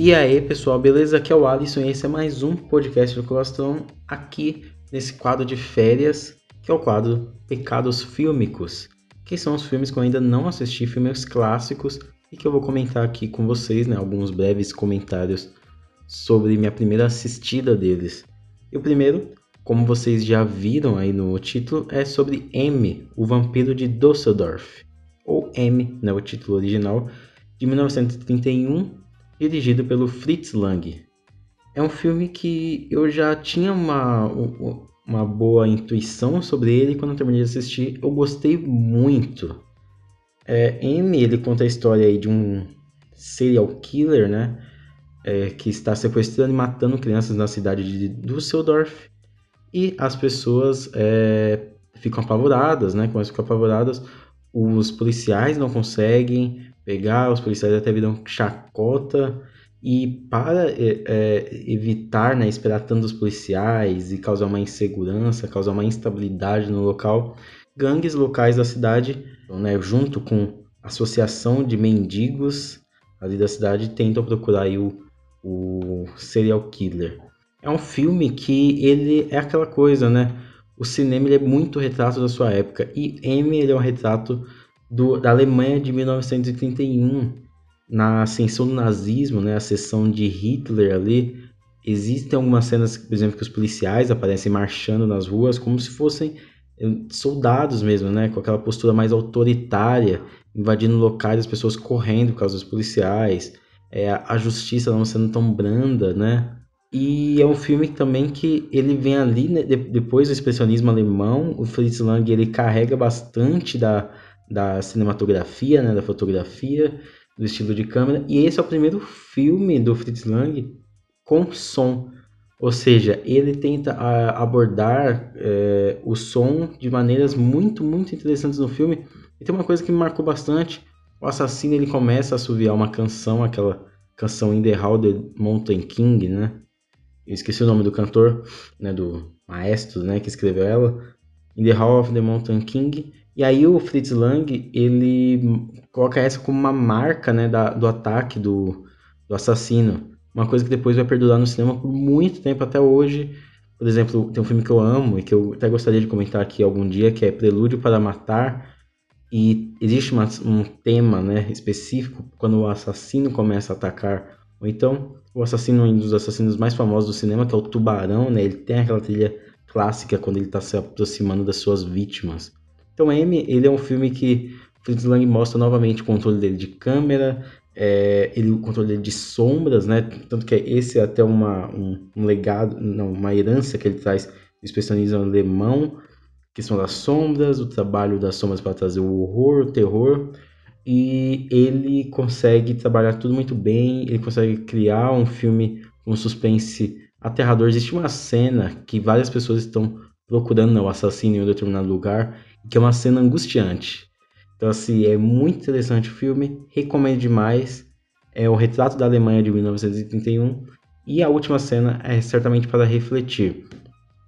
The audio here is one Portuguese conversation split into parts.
E aí, pessoal, beleza? Aqui é o Alisson e esse é mais um podcast do Colostrão aqui nesse quadro de férias, que é o quadro Pecados Fílmicos, que são os filmes que eu ainda não assisti, filmes clássicos, e que eu vou comentar aqui com vocês, né? Alguns breves comentários sobre minha primeira assistida deles. E o primeiro, como vocês já viram aí no título, é sobre M, o Vampiro de Düsseldorf, ou M, né, o título original, de 1931 dirigido pelo Fritz Lang. É um filme que eu já tinha uma, uma boa intuição sobre ele quando eu terminei de assistir. Eu gostei muito. É, M, ele conta a história de um serial killer, né? É, que está sequestrando e matando crianças na cidade de Düsseldorf. E as pessoas é, ficam apavoradas, né? Começam a ficar apavoradas. Os policiais não conseguem pegar, os policiais até viram chacota. E para é, é, evitar né, esperar tanto os policiais e causar uma insegurança, causar uma instabilidade no local, gangues locais da cidade, né, junto com a associação de mendigos ali da cidade, tentam procurar o, o serial killer. É um filme que ele é aquela coisa, né? O cinema é muito retrato da sua época e M é um retrato do, da Alemanha de 1931, na ascensão do nazismo, né, a sessão de Hitler ali, existem algumas cenas, por exemplo, que os policiais aparecem marchando nas ruas como se fossem eh, soldados mesmo, né, com aquela postura mais autoritária, invadindo locais, as pessoas correndo por causa dos policiais, é, a justiça não sendo tão branda, né, e é um filme também que ele vem ali, né, depois do expressionismo alemão, o Fritz Lang ele carrega bastante da, da cinematografia, né, da fotografia, do estilo de câmera. E esse é o primeiro filme do Fritz Lang com som. Ou seja, ele tenta a, abordar é, o som de maneiras muito, muito interessantes no filme. E tem uma coisa que me marcou bastante. O assassino ele começa a assoviar uma canção, aquela canção In the Hall the Mountain King, né? Eu esqueci o nome do cantor, né, do maestro, né, que escreveu ela. In the Hall of the Mountain King. E aí o Fritz Lang, ele coloca essa como uma marca, né, da, do ataque do, do assassino. Uma coisa que depois vai perdurar no cinema por muito tempo até hoje. Por exemplo, tem um filme que eu amo e que eu até gostaria de comentar aqui algum dia, que é Prelúdio para Matar. E existe uma, um tema né, específico quando o assassino começa a atacar. Ou então, o assassino, um dos assassinos mais famosos do cinema, que é o Tubarão, né? Ele tem aquela trilha clássica quando ele está se aproximando das suas vítimas. Então, M, ele é um filme que Fritz Lang mostra novamente o controle dele de câmera, é, ele, o controle dele de sombras, né? Tanto que esse é até uma, um, um legado, não, uma herança que ele traz do expressionismo alemão, que são das sombras, o trabalho das sombras para trazer o horror, o terror, e ele consegue trabalhar tudo muito bem, ele consegue criar um filme um suspense aterrador. Existe uma cena que várias pessoas estão procurando o assassino em um determinado lugar que é uma cena angustiante. Então, assim, é muito interessante o filme, recomendo demais. É o retrato da Alemanha de 1931 e a última cena é certamente para refletir.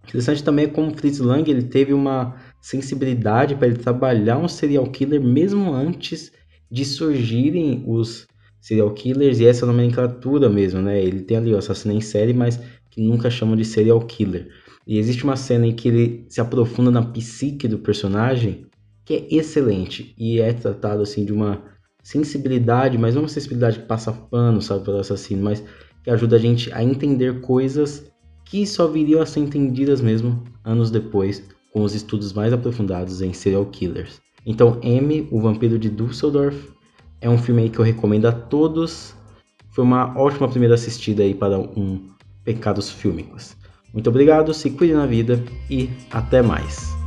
Interessante também é como Fritz Lang ele teve uma sensibilidade para ele trabalhar um serial killer mesmo antes de surgirem os serial killers e essa nomenclatura mesmo, né? Ele tem ali o assassino em série, mas que nunca chamam de serial killer. E existe uma cena em que ele se aprofunda na psique do personagem que é excelente e é tratado assim de uma sensibilidade, mas não uma sensibilidade que passa pano, sabe, pelo assassino, mas que ajuda a gente a entender coisas que só viriam a ser entendidas mesmo anos depois com os estudos mais aprofundados em serial killers. Então, M, o Vampiro de Düsseldorf, é um filme que eu recomendo a todos. Foi uma ótima primeira assistida aí para um Pecados Fílmicos. Muito obrigado, se cuide na vida e até mais.